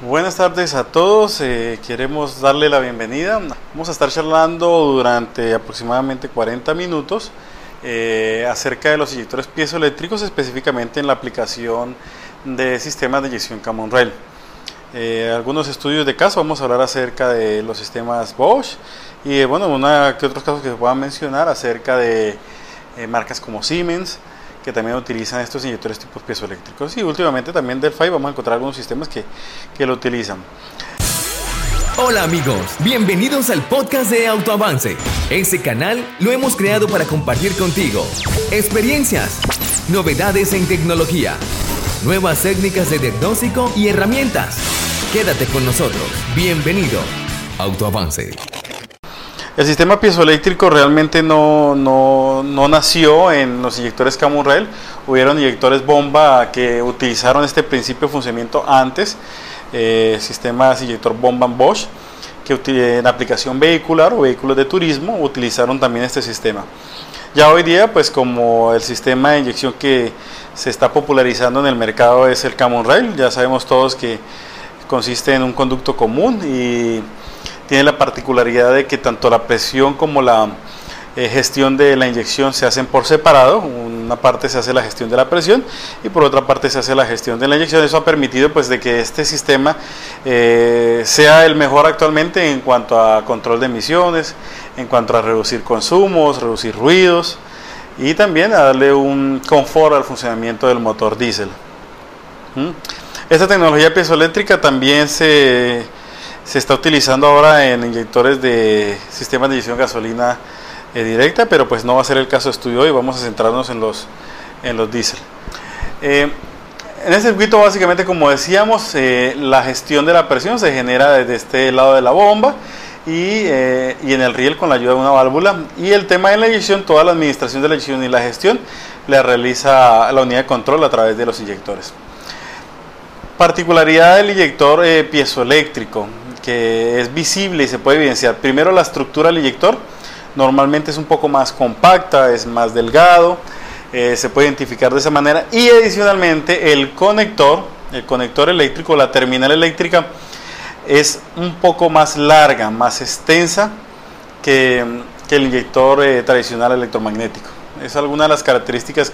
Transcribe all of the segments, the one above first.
Buenas tardes a todos, eh, queremos darle la bienvenida. Vamos a estar charlando durante aproximadamente 40 minutos eh, acerca de los inyectores piezoeléctricos, específicamente en la aplicación de sistemas de inyección Common Rail. Eh, algunos estudios de caso, vamos a hablar acerca de los sistemas Bosch y bueno, que otros casos que se puedan mencionar acerca de marcas como Siemens, que también utilizan estos inyectores tipos piezoeléctricos. Y últimamente también del FAI vamos a encontrar algunos sistemas que, que lo utilizan. Hola amigos, bienvenidos al podcast de Autoavance. Este canal lo hemos creado para compartir contigo experiencias, novedades en tecnología, nuevas técnicas de diagnóstico y herramientas. Quédate con nosotros. Bienvenido. Autoavance. El sistema piezoeléctrico realmente no, no, no, nació en los inyectores Camurrel. Hubieron inyectores bomba que utilizaron este principio de funcionamiento antes, eh, sistemas inyector bomba Bosch, que en aplicación vehicular o vehículos de turismo utilizaron también este sistema. Ya hoy día, pues como el sistema de inyección que se está popularizando en el mercado es el Camon Rail, ya sabemos todos que consiste en un conducto común y tiene la particularidad de que tanto la presión como la eh, gestión de la inyección se hacen por separado. Una parte se hace la gestión de la presión y por otra parte se hace la gestión de la inyección. Eso ha permitido pues de que este sistema eh, sea el mejor actualmente en cuanto a control de emisiones, en cuanto a reducir consumos, reducir ruidos y también a darle un confort al funcionamiento del motor diésel. ¿Mm? Esta tecnología piezoeléctrica también se se está utilizando ahora en inyectores de sistemas de inyección gasolina eh, directa, pero pues no va a ser el caso de estudio hoy, vamos a centrarnos en los, en los diésel. Eh, en este circuito básicamente como decíamos, eh, la gestión de la presión se genera desde este lado de la bomba y, y, en el riel con la ayuda de una válvula y el tema de la inyección, toda la administración de la inyección y la gestión la realiza la unidad de control a través de los inyectores. Particularidad del inyector piezoeléctrico que es visible y se puede evidenciar. Primero la estructura del inyector, normalmente es un poco más compacta, es más delgado, eh, se puede identificar de esa manera y adicionalmente el conector, el conector eléctrico, la terminal eléctrica es un poco más larga, más extensa que, el inyector eh, tradicional electromagnético. Es alguna de las características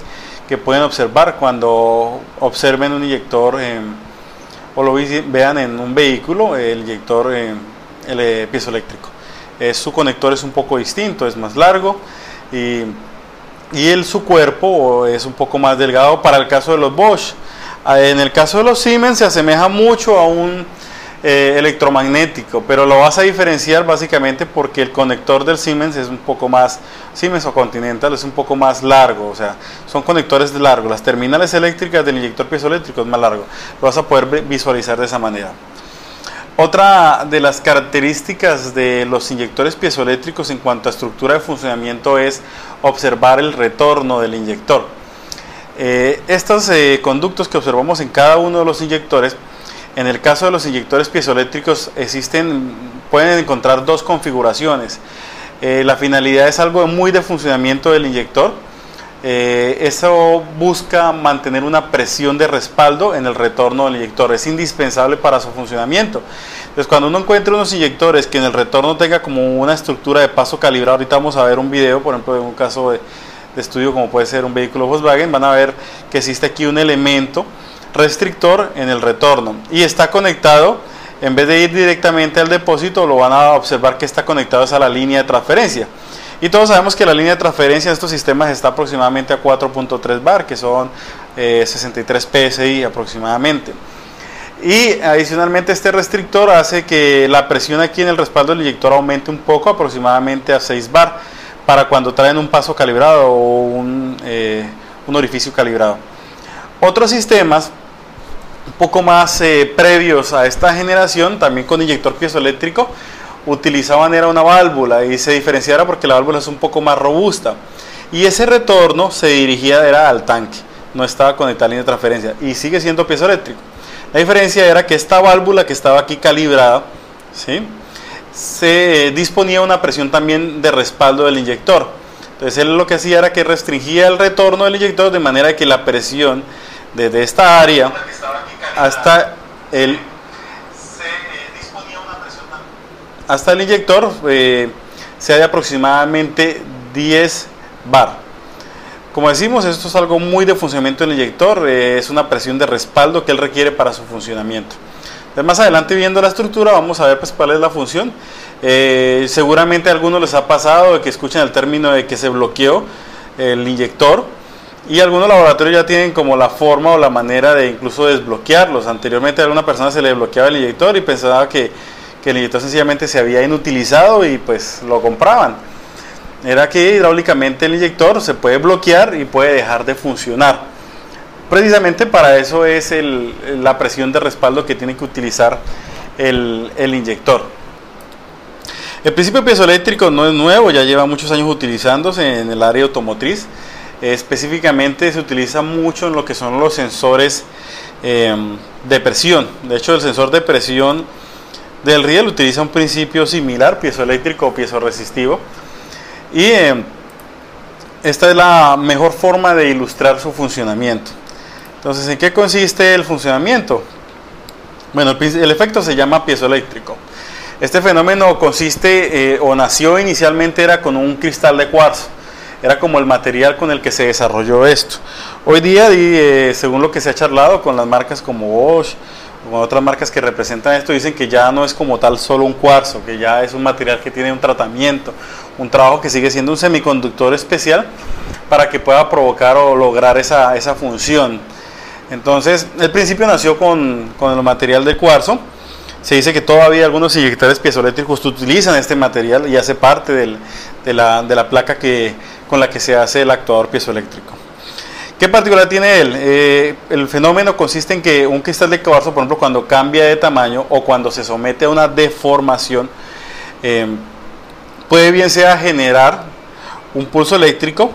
que pueden observar cuando observen un inyector o lo vean en un vehículo, el inyector eh, el eh, piezoeléctrico. su conector es un poco distinto, es más largo y, y el, su cuerpo es un poco más delgado para el caso de los Bosch. Ah, en el caso de los Siemens se asemeja mucho a un eh, electromagnético, pero lo vas a diferenciar básicamente porque el conector del Siemens es un poco más, Siemens o Continental es un poco más largo, o sea, son conectores largos, las terminales eléctricas del inyector piezoeléctrico es más largo, lo vas a poder visualizar de esa manera. Otra de las características de los inyectores piezoeléctricos en cuanto a estructura de funcionamiento es observar el retorno del inyector. Eh, estos eh, conductos que observamos en cada uno de los inyectores en el caso de los inyectores piezoeléctricos existen, pueden encontrar dos configuraciones. Eh, la finalidad es algo muy de funcionamiento del inyector. Eh, eso busca mantener una presión de respaldo en el retorno del inyector. Es indispensable para su funcionamiento. Entonces, cuando uno encuentra unos inyectores que en el retorno tenga como una estructura de paso calibrado, ahorita vamos a ver un video, por ejemplo, de un caso de, de estudio como puede ser un vehículo Volkswagen, van a ver que existe aquí un elemento restrictor en el retorno y está conectado, en vez de ir directamente al depósito, lo van a observar que está conectado a la línea de transferencia. Y todos sabemos que la línea de transferencia de estos sistemas está aproximadamente a 4.3 bar, que son 63 eh, PSI aproximadamente. Y adicionalmente este restrictor hace que la presión aquí en el respaldo del inyector aumente un poco, aproximadamente a 6 bar, para cuando traen un paso calibrado o un, eh, un orificio calibrado. Otros sistemas poco más eh, previos a esta generación, también con inyector piezoeléctrico, utilizaban era una válvula y se diferenciara porque la válvula es un poco más robusta. Y ese retorno se dirigía era al tanque, no estaba conectada a línea de transferencia y sigue siendo piezoeléctrico. La diferencia era que esta válvula que estaba aquí calibrada, ¿sí? se disponía una presión también de respaldo del inyector. Entonces él lo que hacía era que restringía el retorno del inyector de manera que la presión desde esta área hasta el hasta el inyector eh, sea de aproximadamente 10 bar. Como decimos, esto es algo muy de funcionamiento del inyector, eh, es una presión de respaldo que él requiere para su funcionamiento. más adelante viendo la estructura vamos a ver pues, cuál es la función. Eh, seguramente a algunos les ha pasado de que escuchen el término de que se bloqueó el inyector y algunos laboratorios ya tienen como la forma o la manera de incluso desbloquearlos. Anteriormente a alguna persona se le bloqueaba el inyector y pensaba que, que el inyector sencillamente se había inutilizado y pues lo compraban era que hidráulicamente el inyector se puede bloquear y puede dejar de funcionar. Precisamente para eso es la presión de respaldo que tiene que utilizar el, inyector. El principio piezoeléctrico no es nuevo, ya lleva muchos años utilizándose en el área automotriz. Específicamente se utiliza mucho en lo que son los sensores em, de presión. De hecho, el sensor de presión del riel utiliza un principio similar, piezoeléctrico o piezo-resistivo y eh, esta es la mejor forma de ilustrar su funcionamiento. Entonces, ¿en qué consiste el funcionamiento? Bueno, el, efecto se llama piezoeléctrico. Este fenómeno consiste eh, o nació inicialmente era con un cristal de cuarzo. Era como el material con el que se desarrolló esto. Hoy día, eh, según lo que se ha charlado con las marcas como Bosch, con otras marcas que representan esto, dicen que ya no es como tal solo un cuarzo, que ya es un material que tiene un tratamiento, un trabajo que sigue siendo un semiconductor especial para que pueda provocar o lograr esa, esa función. Entonces, el principio nació con, con el material de cuarzo. Se dice que todavía algunos inyectores piezoeléctricos utilizan este material y hace parte del, de, la, de la placa que, con la que se hace el actuador piezoeléctrico. ¿Qué particular tiene él? Eh, el fenómeno consiste en que un cristal de cuarzo, por ejemplo, cuando cambia de tamaño o cuando se somete a una deformación, eh, puede bien sea generar un pulso eléctrico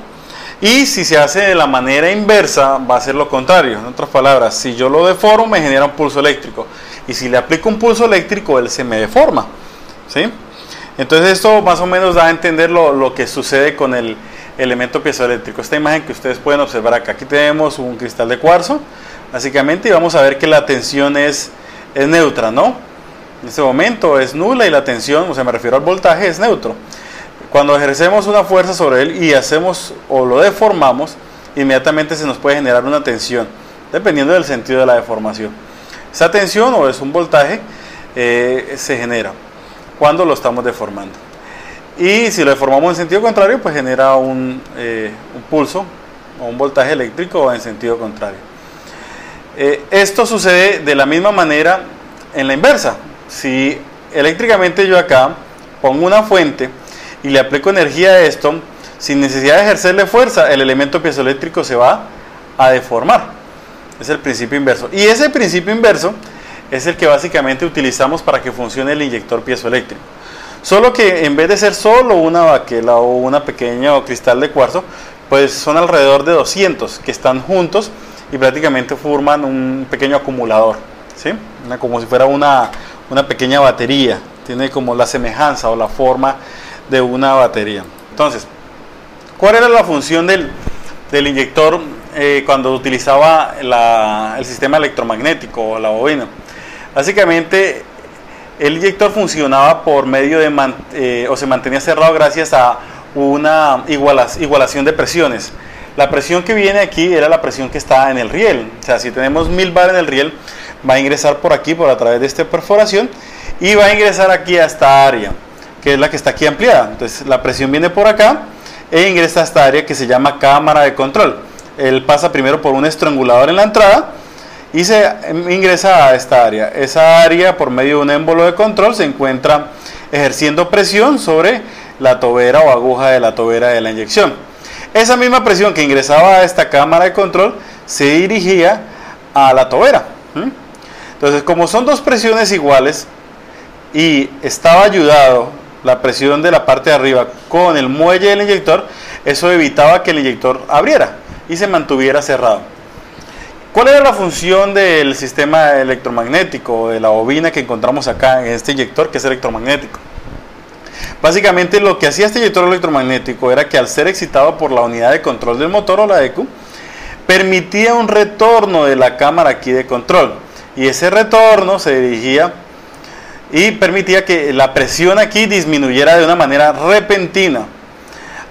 y si se hace de la manera inversa va a ser lo contrario. En otras palabras, si yo lo deformo me genera un pulso eléctrico y si le aplico un pulso eléctrico él se me deforma. ¿sí? Entonces esto más o menos da a entender lo, lo que sucede con el elemento piezoeléctrico. Esta imagen que ustedes pueden observar acá, aquí tenemos un cristal de cuarzo, básicamente, y vamos a ver que la tensión es, es neutra, ¿no? En este momento es nula y la tensión, o sea, me refiero al voltaje, es neutro. Cuando ejercemos una fuerza sobre él y hacemos o lo deformamos, inmediatamente se nos puede generar una tensión, dependiendo del sentido de la deformación. Esa tensión o es un voltaje eh, se genera cuando lo estamos deformando. Y si lo deformamos en sentido contrario, pues genera un, eh, pulso o un voltaje eléctrico en sentido contrario. Eh, esto sucede de la misma manera en la inversa. Si eléctricamente yo acá pongo una fuente y le aplico energía a esto, sin necesidad de ejercerle fuerza, el elemento piezoeléctrico se va a deformar. Es el principio inverso. Y ese principio inverso es el que básicamente utilizamos para que funcione el inyector piezoeléctrico. Solo que en vez de ser solo una baquela o una pequeña cristal de cuarzo, pues son alrededor de 200 que están juntos y prácticamente forman un pequeño acumulador, ¿sí? como si fuera una, una pequeña batería, tiene como la semejanza o la forma de una batería. Entonces, ¿cuál era la función del, del inyector eh, cuando utilizaba la, el sistema electromagnético o la bobina? Básicamente el inyector funcionaba por medio de, eh, o se mantenía cerrado gracias a una igualación de presiones. La presión que viene aquí era la presión que está en el riel. O sea, si tenemos 1000 bar en el riel, va a ingresar por aquí, por a través de esta perforación, y va a ingresar aquí a esta área, que es la que está aquí ampliada. Entonces, la presión viene por acá e ingresa a esta área que se llama cámara de control. Él pasa primero por un estrangulador en la entrada, y se ingresa a esta área. Esa área, por medio de un émbolo de control, se encuentra ejerciendo presión sobre la tobera o aguja de la tobera de la inyección. Esa misma presión que ingresaba a esta cámara de control se dirigía a la tobera. Entonces, como son dos presiones iguales y estaba ayudado la presión de la parte de arriba con el muelle del inyector, eso evitaba que el inyector abriera y se mantuviera cerrado. ¿Cuál era la función del sistema electromagnético, de la bobina que encontramos acá en este inyector que es electromagnético? Básicamente lo que hacía este inyector electromagnético era que al ser excitado por la unidad de control del motor o la ECU, permitía un retorno de la cámara aquí de control. Y ese retorno se dirigía y permitía que la presión aquí disminuyera de una manera repentina.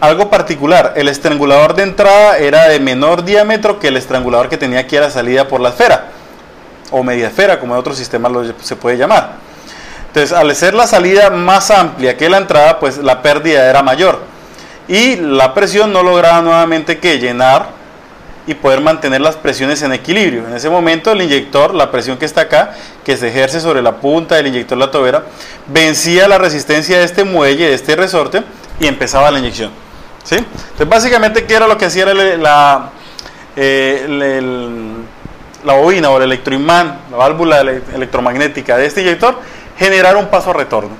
Algo particular, el estrangulador de entrada era de menor diámetro que el estrangulador que tenía aquí a la salida por la esfera, o media esfera, como en otros sistemas se puede llamar. Entonces, al ser la salida más amplia que la entrada, pues la pérdida era mayor. Y la presión no lograba nuevamente que llenar y poder mantener las presiones en equilibrio. En ese momento el inyector, la presión que está acá, que se ejerce sobre la punta del inyector la tobera, vencía la resistencia de este muelle, de este resorte, y empezaba la inyección. Entonces básicamente, ¿qué era lo que hacía la, eh, la bobina o el electroimán, la válvula electromagnética de este inyector? Generar un paso a retorno.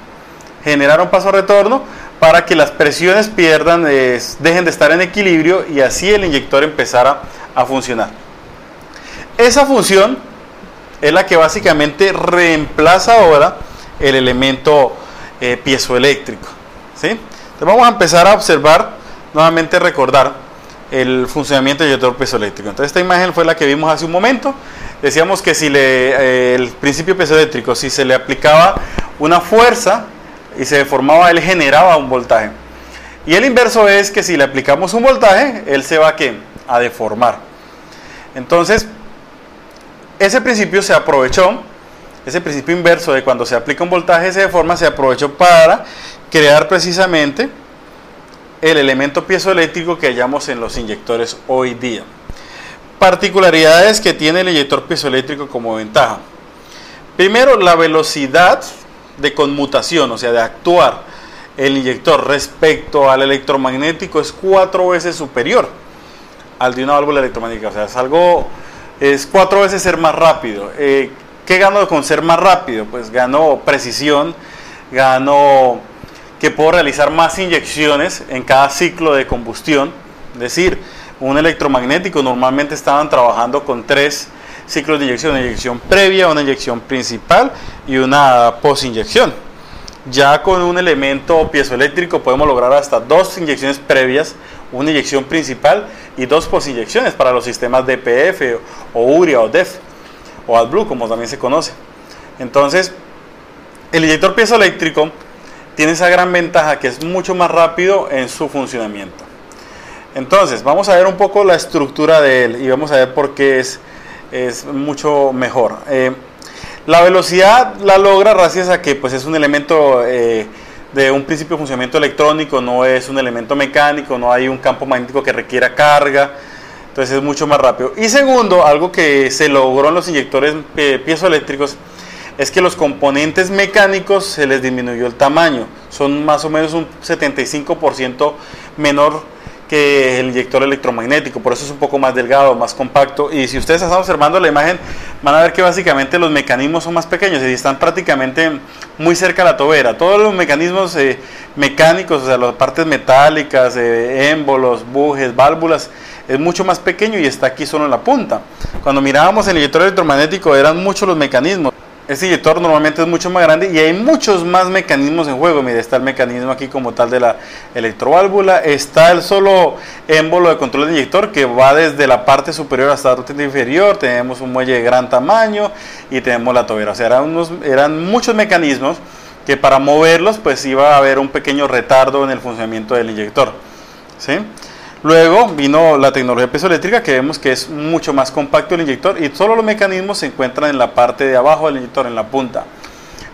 Generar un paso a retorno para que las presiones pierdan, dejen de estar en equilibrio y así el inyector empezara a funcionar. Esa función es la que básicamente reemplaza ahora el elemento eh, piezoeléctrico. ¿sí? Entonces vamos a empezar a observar, nuevamente recordar el funcionamiento del inyector piezoeléctrico. Entonces esta imagen fue la que vimos hace un momento. Decíamos que si le, eh, el principio piezoeléctrico, si se le aplicaba una fuerza y se deformaba, él generaba un voltaje. Y el inverso es que si le aplicamos un voltaje, él se va ¿qué? a deformar. Entonces, ese principio se aprovechó, ese principio inverso de cuando se aplica un voltaje se deforma, se aprovechó para crear precisamente el elemento piezoeléctrico que hallamos en los inyectores hoy día. Particularidades que tiene el inyector piezoeléctrico como ventaja. Primero, la velocidad de conmutación, o sea, de actuar el inyector respecto al electromagnético es cuatro veces superior al de una válvula electromagnética. O sea, es algo, es cuatro veces ser más rápido. Eh, ¿Qué gano con ser más rápido? Pues gano precisión, gano que puedo realizar más inyecciones en cada ciclo de combustión. Es decir, un electromagnético normalmente estaban trabajando con tres ciclos de inyección, una inyección previa, una inyección principal y una post-inyección. Ya con un elemento piezoeléctrico podemos lograr hasta dos inyecciones previas, una inyección principal y dos post-inyecciones para los sistemas DPF o URIA o DEF o AdBlue como también se conoce. Entonces, el inyector piezoeléctrico tiene esa gran ventaja que es mucho más rápido en su funcionamiento. Entonces, vamos a ver un poco la estructura de él y vamos a ver por qué es es mucho mejor. Eh, la velocidad la logra gracias a que pues, es un elemento eh, de un principio de funcionamiento electrónico, no es un elemento mecánico, no hay un campo magnético que requiera carga, entonces es mucho más rápido. Y segundo, algo que se logró en los inyectores eh, piezoeléctricos es que los componentes mecánicos se les disminuyó el tamaño, son más o menos un 75% menor que el inyector electromagnético, por eso es un poco más delgado, más compacto. Y si ustedes están observando la imagen, van a ver que básicamente los mecanismos son más pequeños y están prácticamente muy cerca a la tobera. Todos los mecanismos eh, mecánicos, o sea, las partes metálicas, eh, émbolos, bujes, válvulas, es mucho más pequeño y está aquí solo en la punta. Cuando mirábamos el inyector electromagnético eran muchos los mecanismos. Este inyector normalmente es mucho más grande y hay muchos más mecanismos en juego. Mire, está el mecanismo aquí como tal de la electroválvula, está el solo émbolo de control de inyector que va desde la parte superior hasta la parte inferior, tenemos un muelle de gran tamaño y tenemos la tobera. O sea, eran, eran muchos mecanismos que para moverlos pues iba a haber un pequeño retardo en el funcionamiento del inyector. ¿sí? Luego vino la tecnología piezoeléctrica que vemos que es mucho más compacto el inyector y solo los mecanismos se encuentran en la parte de abajo del inyector, en la punta.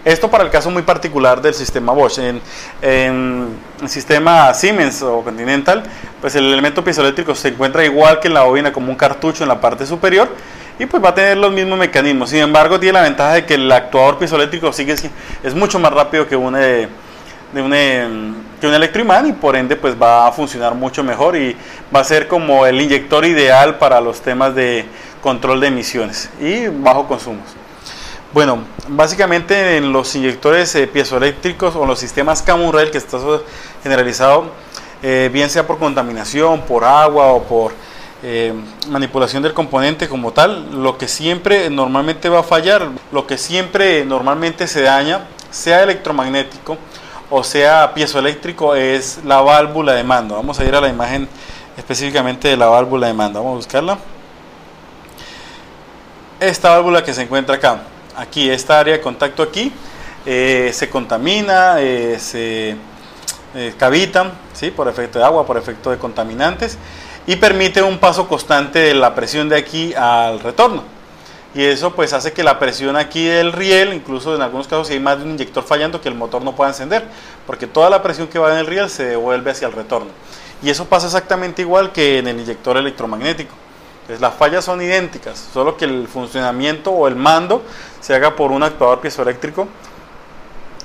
Esto para el caso muy particular del sistema Bosch. En, el sistema Siemens o Continental, pues el elemento piezoeléctrico se encuentra igual que en la bobina como un cartucho en la parte superior y pues va a tener los mismos mecanismos. Sin embargo, tiene la ventaja de que el actuador piezoeléctrico sigue, es mucho más rápido que un, de un un electroimán y por ende pues va a funcionar mucho mejor y va a ser como el inyector ideal para los temas de control de emisiones y bajo consumos. Bueno, básicamente en los inyectores eh, piezoeléctricos o los sistemas Camurrel que está generalizado, eh, bien sea por contaminación, por agua o por eh, manipulación del componente como tal, lo que siempre normalmente va a fallar, lo que siempre normalmente se daña, sea electromagnético, o sea piezoeléctrico es la válvula de mando. Vamos a ir a la imagen específicamente de la válvula de mando. Vamos a buscarla. Esta válvula que se encuentra acá, aquí, esta área de contacto aquí, eh, se contamina, eh, se cavitan ¿sí? por efecto de agua, por efecto de contaminantes y permite un paso constante de la presión de aquí al retorno. Y eso pues hace que la presión aquí del riel, incluso en algunos casos si hay más de un inyector fallando, que el motor no pueda encender, porque toda la presión que va en el riel se devuelve hacia el retorno. Y eso pasa exactamente igual que en el inyector electromagnético. Entonces, las fallas son idénticas, solo que el funcionamiento o el mando se haga por un actuador piezoeléctrico.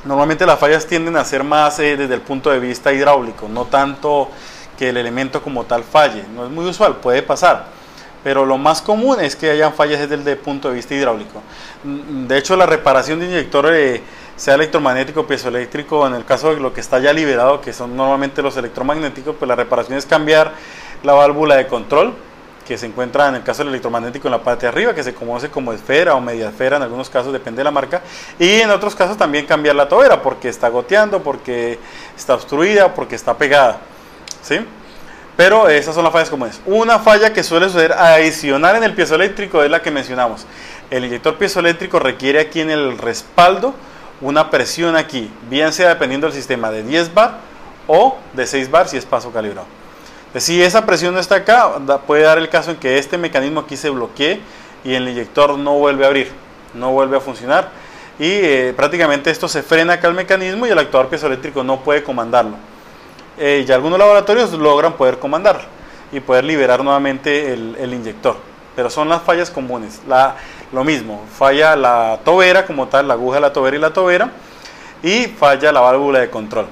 Normalmente las fallas tienden a ser más eh, desde el punto de vista hidráulico, no tanto que el elemento como tal falle. No es muy usual, puede pasar. Pero lo más común es que hayan fallas desde el punto de vista hidráulico. Mm, de hecho, la reparación de inyector, eh, sea electromagnético piezoeléctrico, en el caso de lo que está ya liberado, que son normalmente los electromagnéticos, pues la reparación es cambiar la válvula de control, que se encuentra en el caso del electromagnético en la parte de arriba, que se conoce como esfera o media esfera, en algunos casos depende de la marca, y en otros casos también cambiar la tobera, porque está goteando, porque está obstruida, porque está pegada. ¿sí? Pero esas son las fallas comunes. Una falla que suele suceder adicional en el piezoeléctrico es la que mencionamos. El inyector piezoeléctrico requiere aquí en el respaldo una presión aquí, bien sea dependiendo del sistema de 10 bar o de 6 bar si es paso calibrado. Si esa presión no está acá, puede dar el caso en que este mecanismo aquí se bloquee y el inyector no vuelve a abrir, no vuelve a funcionar y eh, prácticamente esto se frena acá el mecanismo y el actuador piezoeléctrico no puede comandarlo. Eh, y algunos laboratorios logran poder comandarlo y poder liberar nuevamente el, inyector. Pero son las fallas comunes. Lo mismo, falla la tobera como tal, la aguja de la tobera y la tobera, y falla la válvula de control.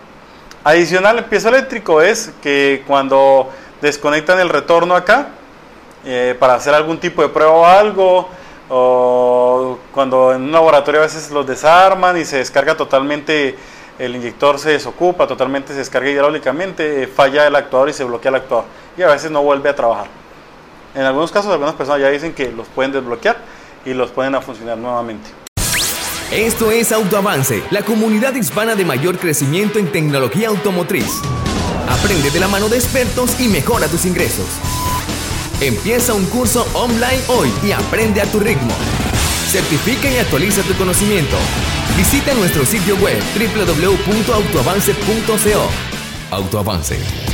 Adicional, el piezo eléctrico es que cuando desconectan el retorno acá, eh, para hacer algún tipo de prueba o algo, o cuando en un laboratorio a veces los desarman y se descarga totalmente, el inyector se desocupa, totalmente se descarga hidráulicamente, eh, falla el actuador y se bloquea el actuador. Y a veces no vuelve a trabajar. En algunos casos, algunas personas ya dicen que los pueden desbloquear y los ponen a funcionar nuevamente. Esto es Autoavance, la comunidad hispana de mayor crecimiento en tecnología automotriz. Aprende de la mano de expertos y mejora tus ingresos. Empieza un curso online hoy y aprende a tu ritmo. Certifica y actualiza tu conocimiento. Visita nuestro sitio web www.autoavance.co. Autoavance